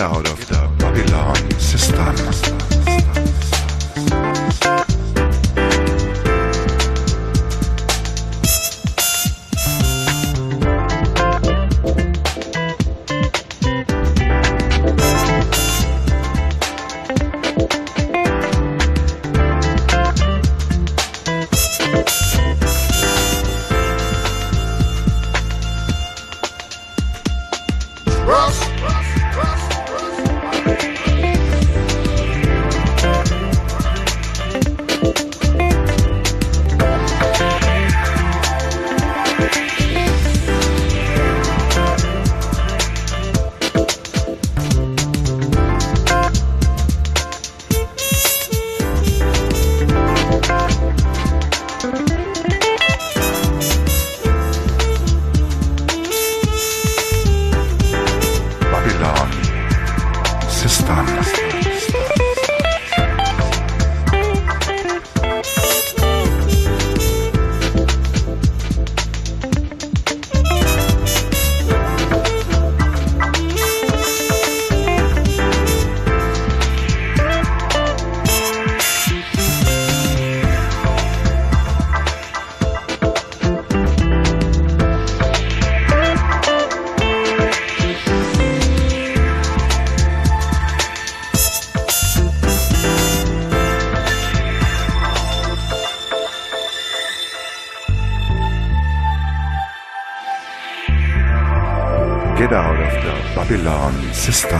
Get out сестра.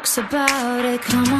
talks about it. Come on.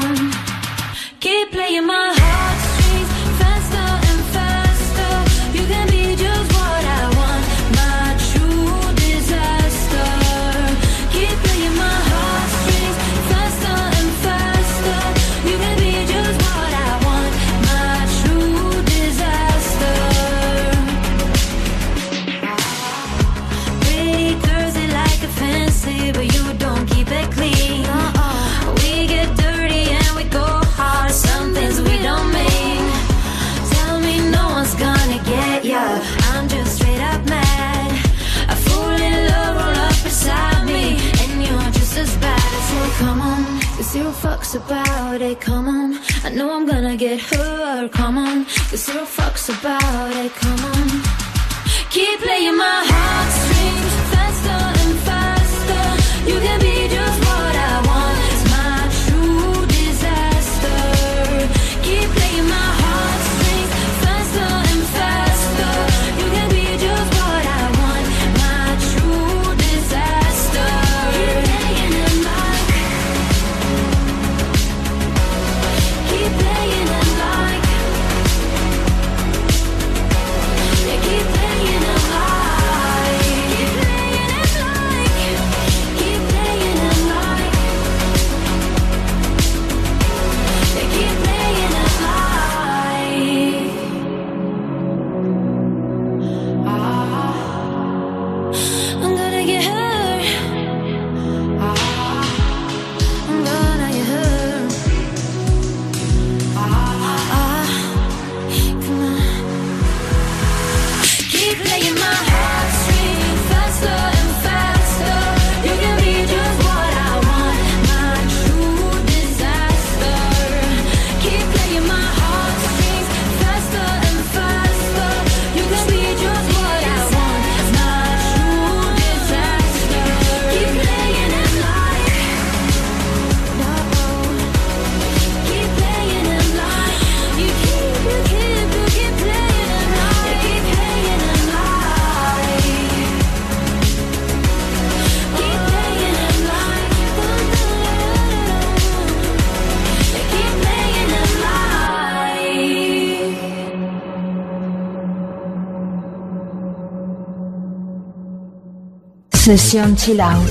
Sesión Chill Out.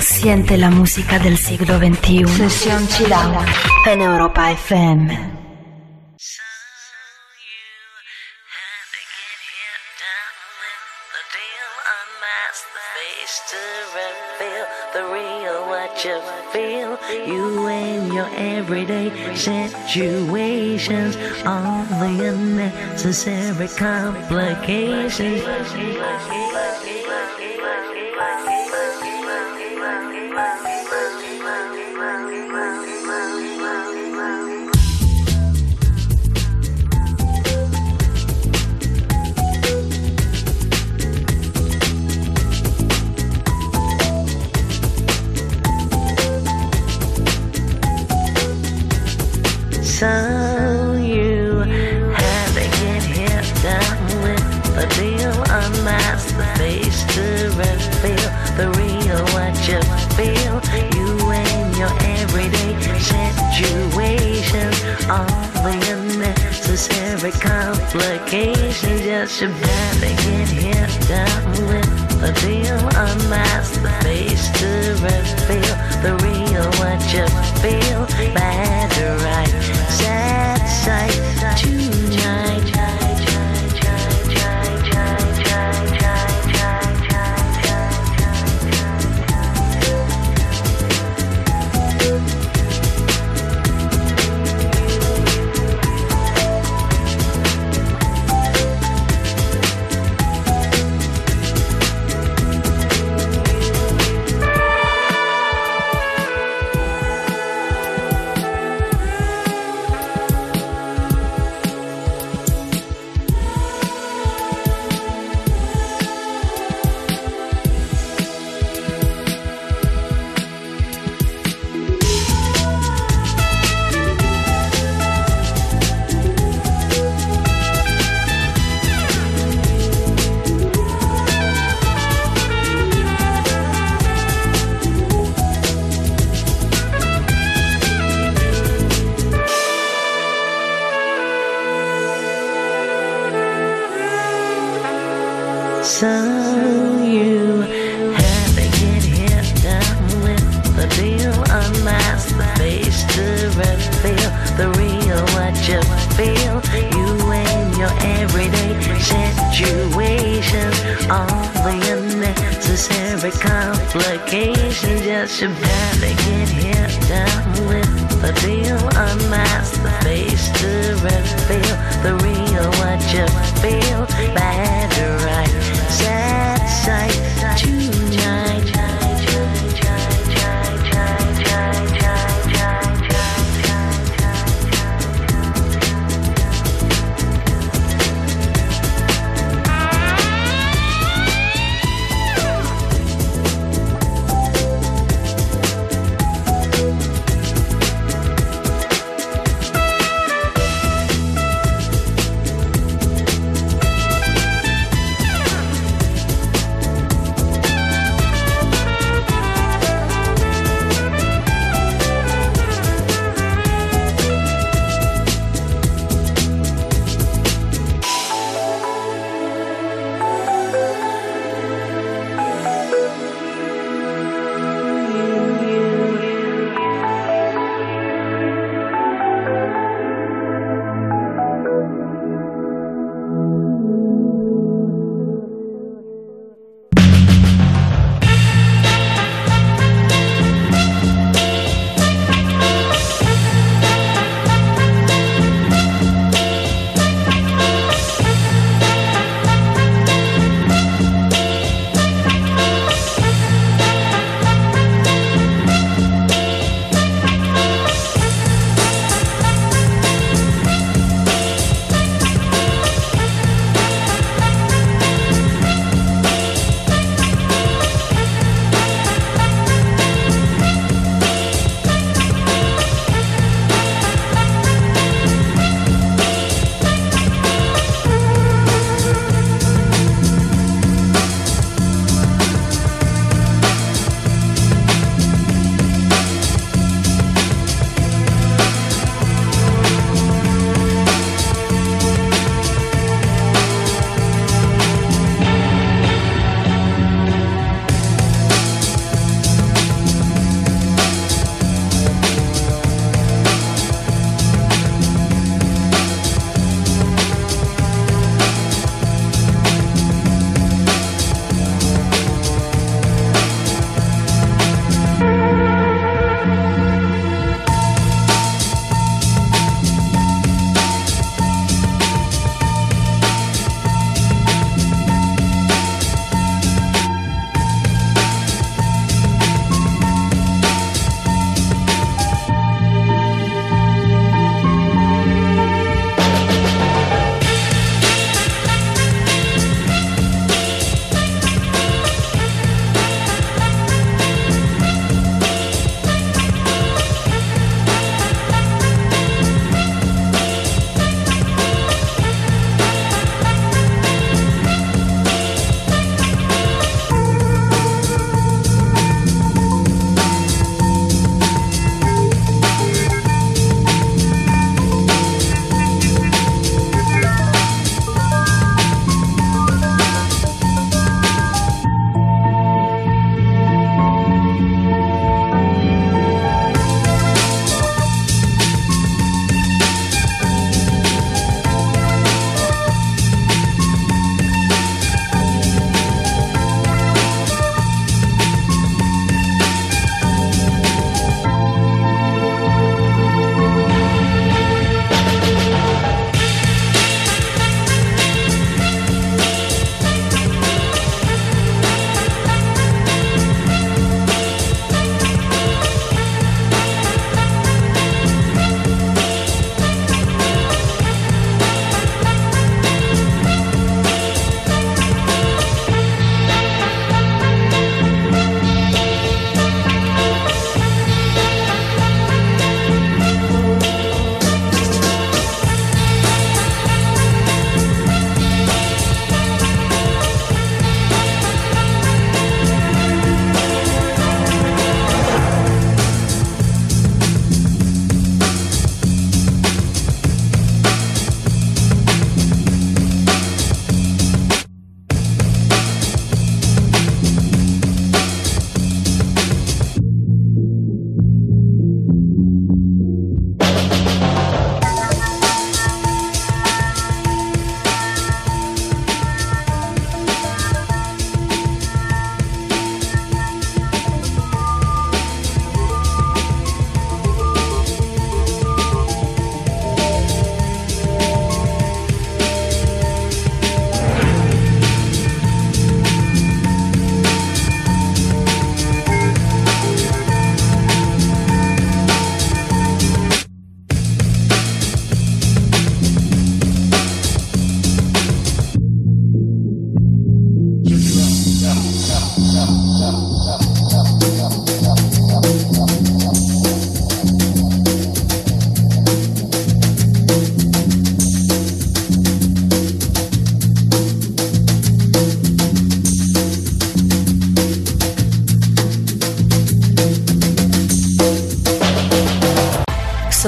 Siente la música del siglo XXI. Sesión Chill Out. En Europa FM. You and your everyday situations, all the unnecessary complications.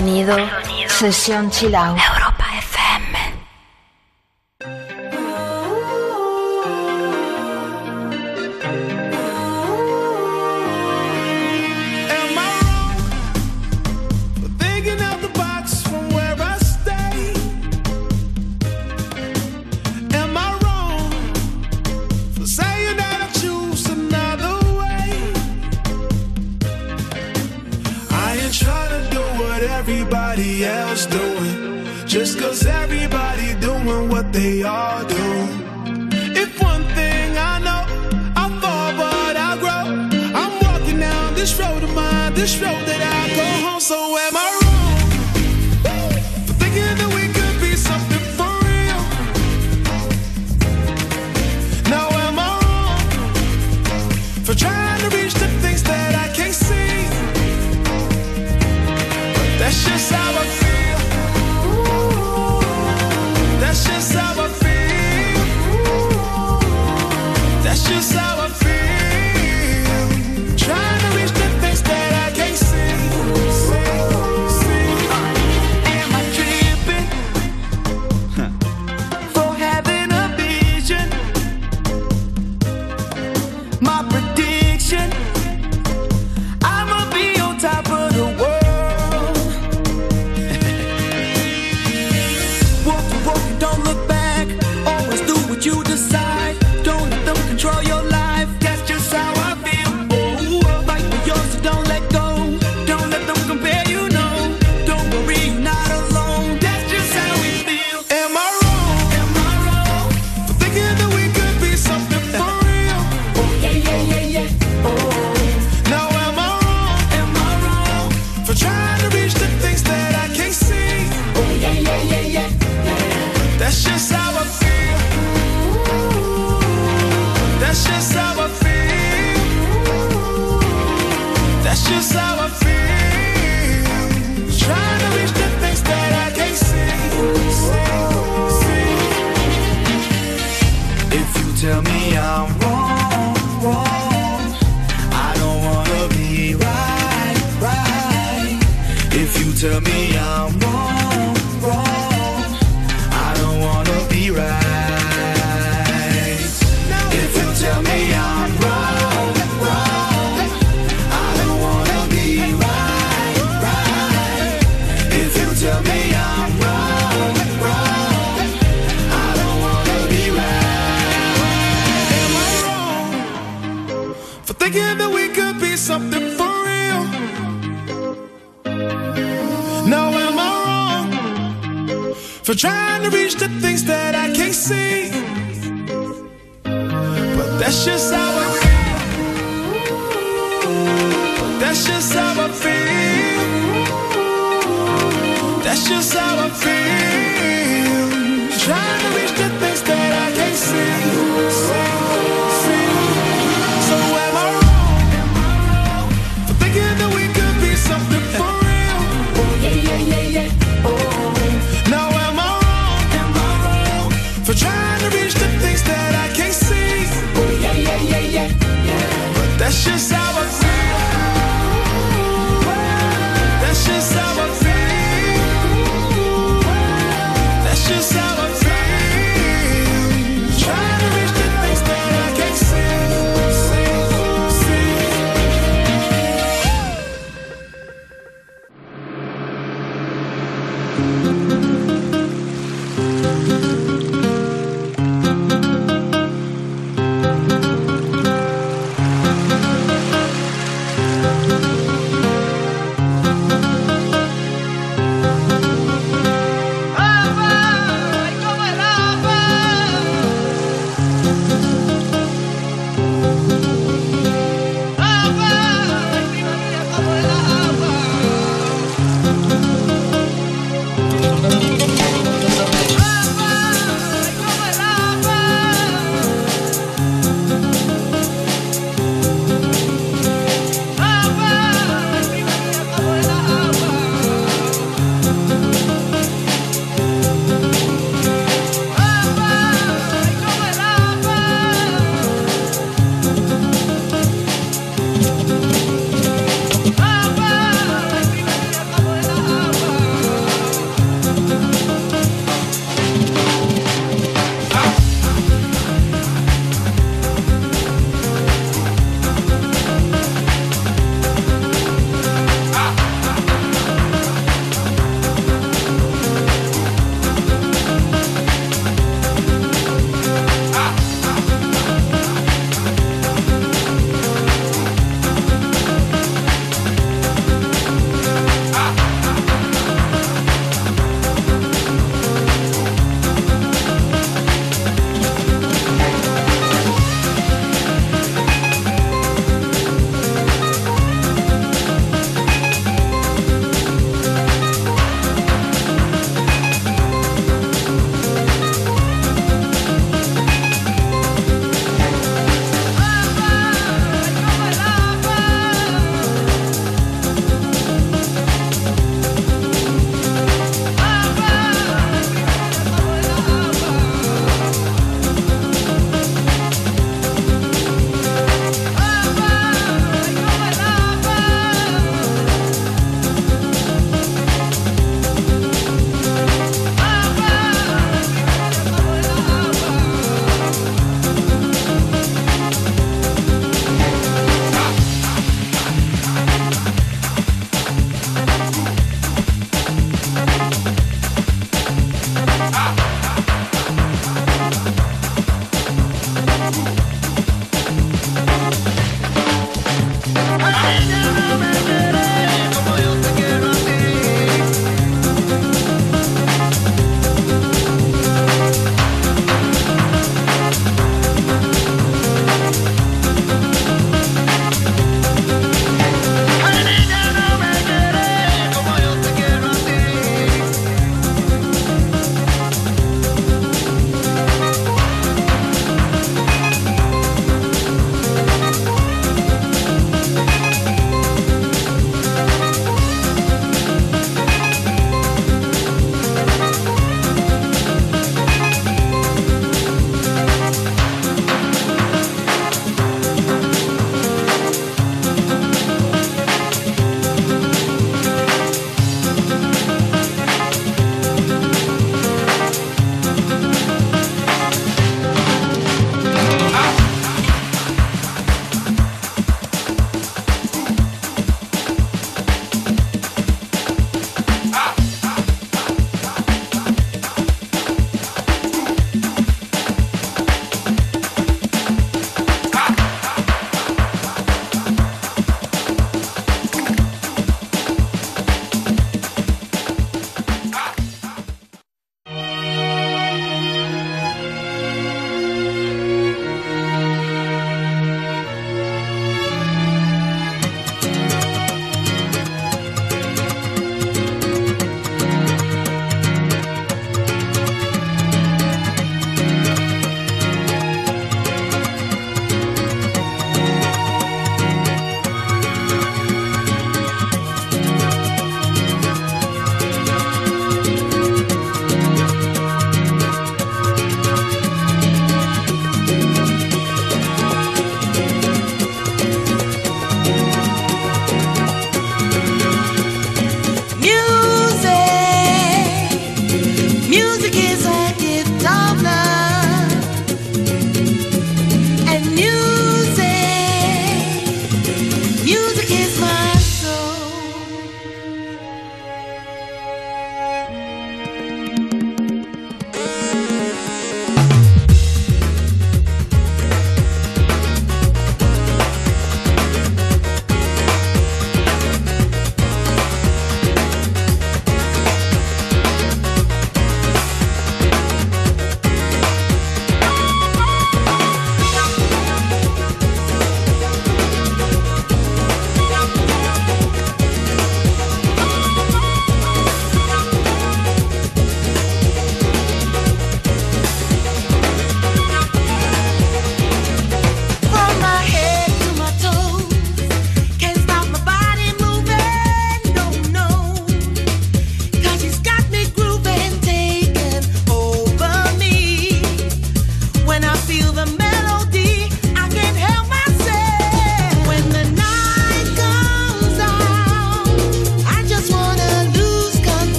Sonido, Sonido. Sesión Chill Out.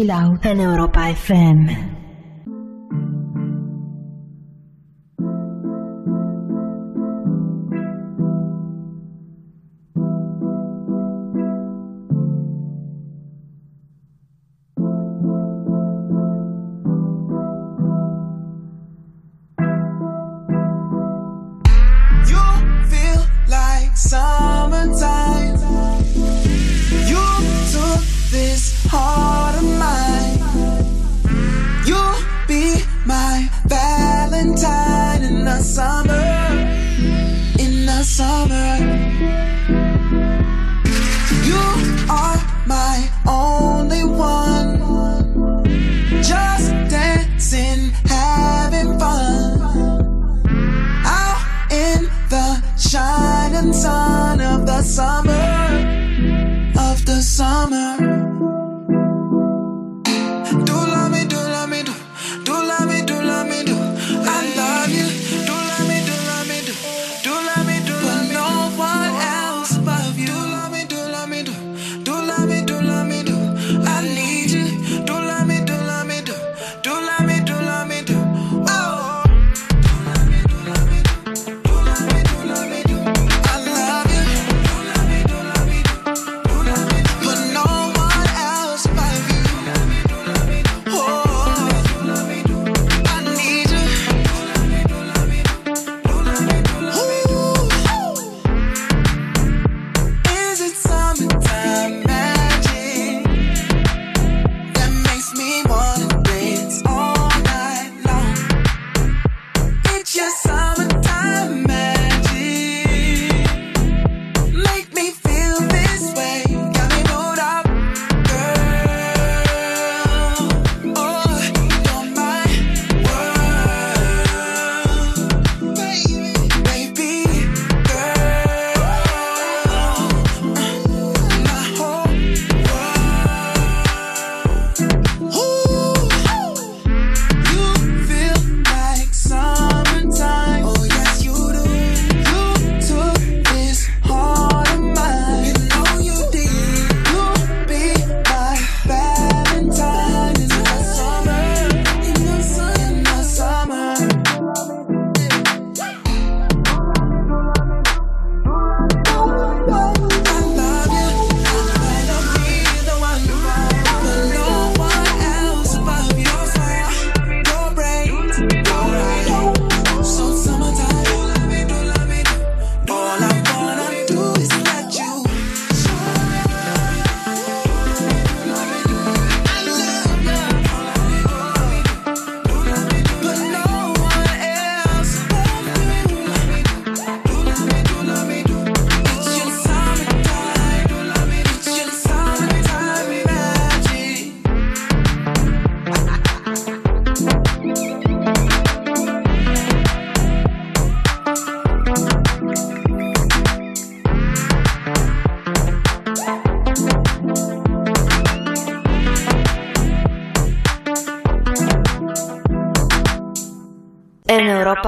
Chill Out en Europa FM.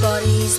body's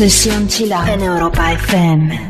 Sesión Chill Out en Europa FM.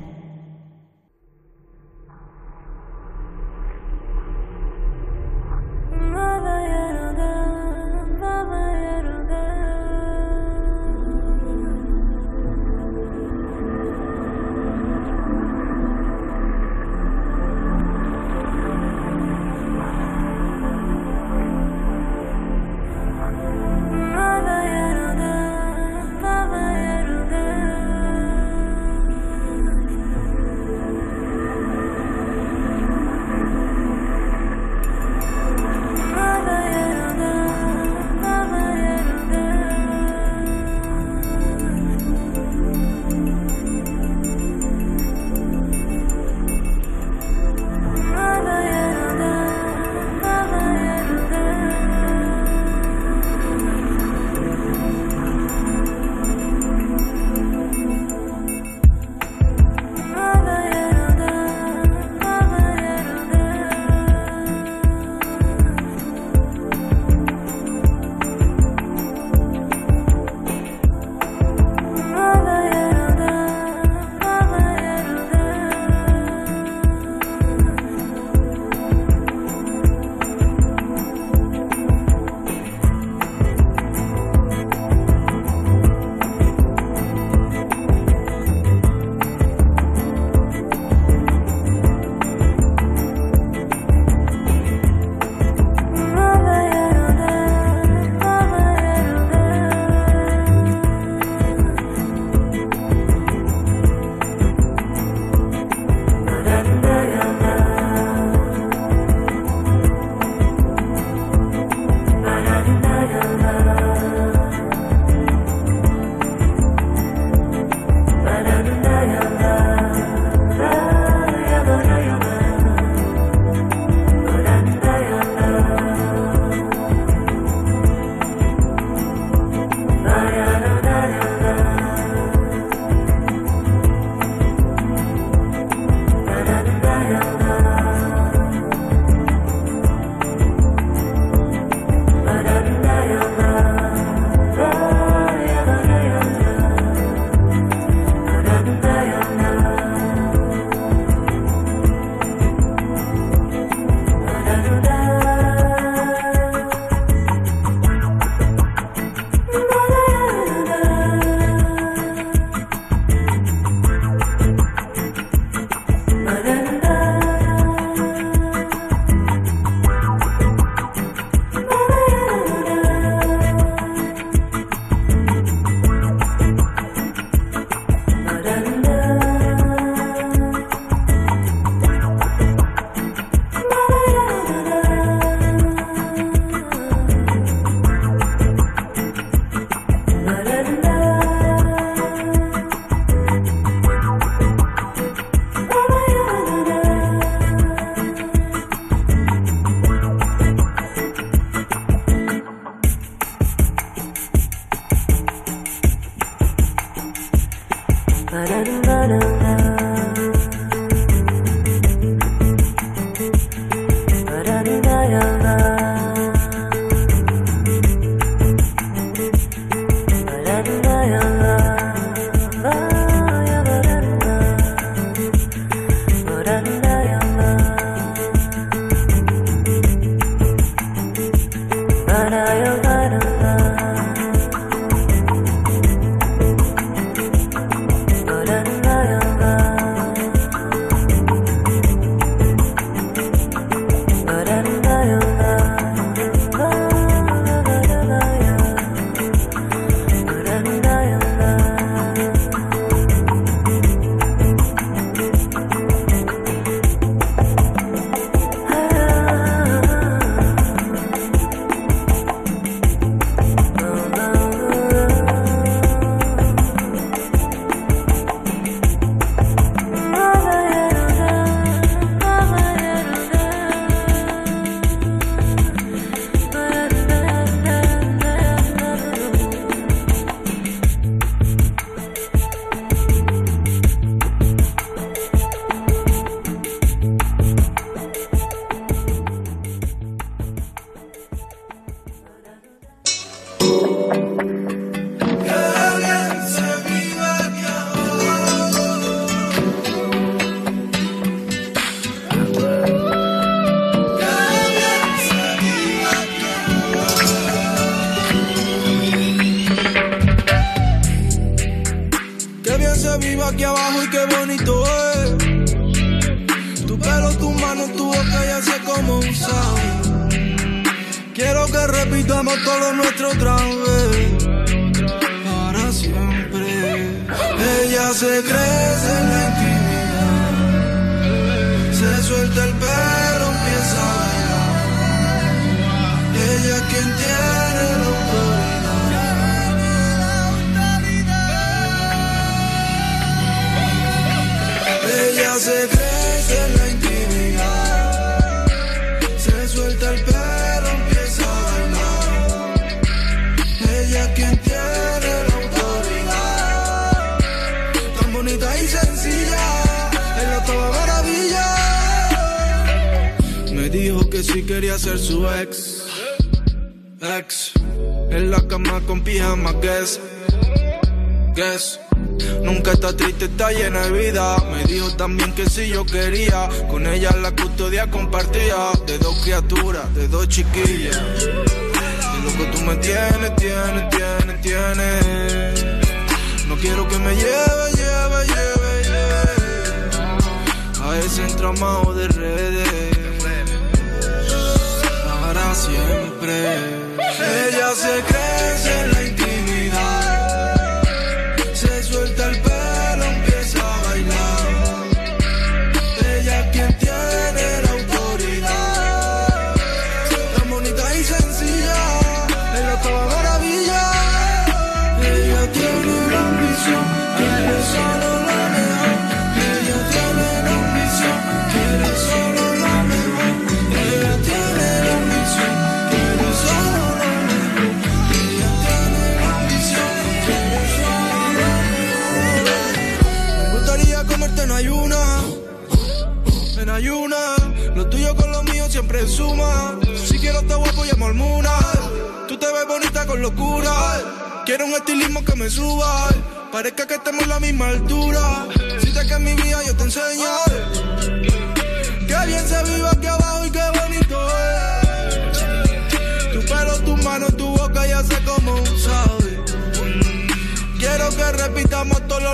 chicken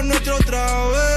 nuestro otra vez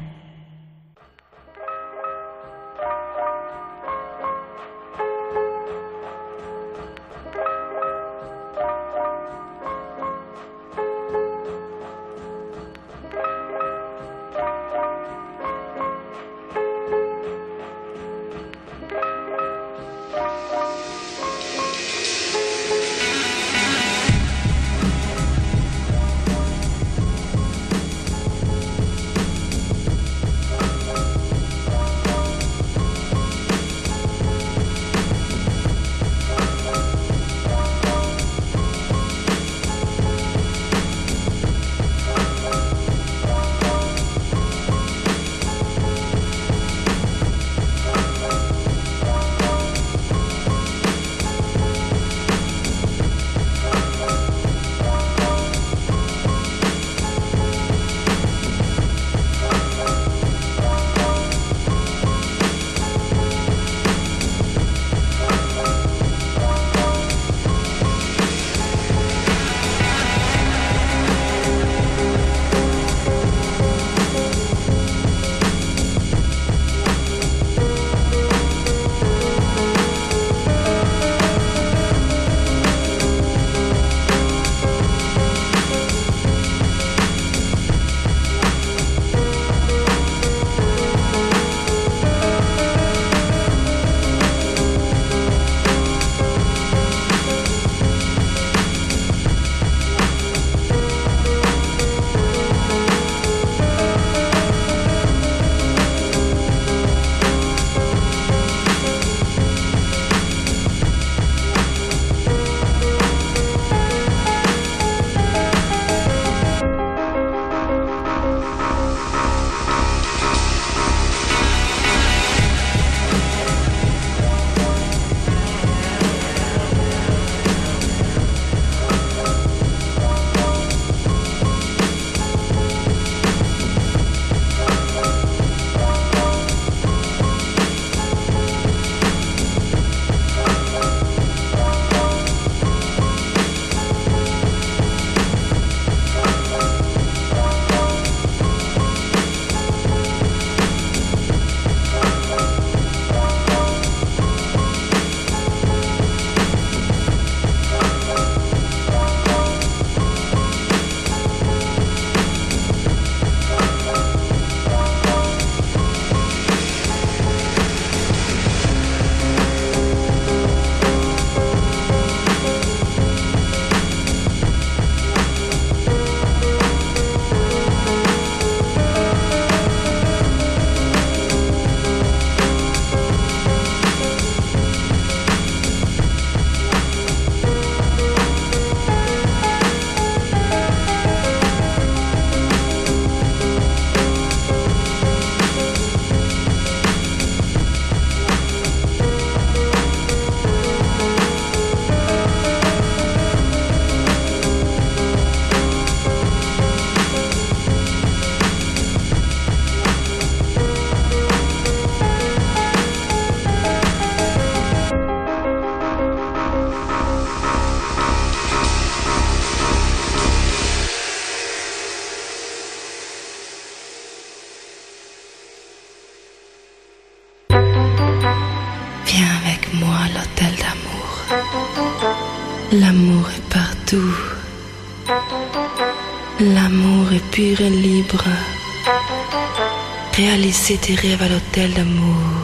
Libre. Réaliser tes rêves à l'hôtel d'amour.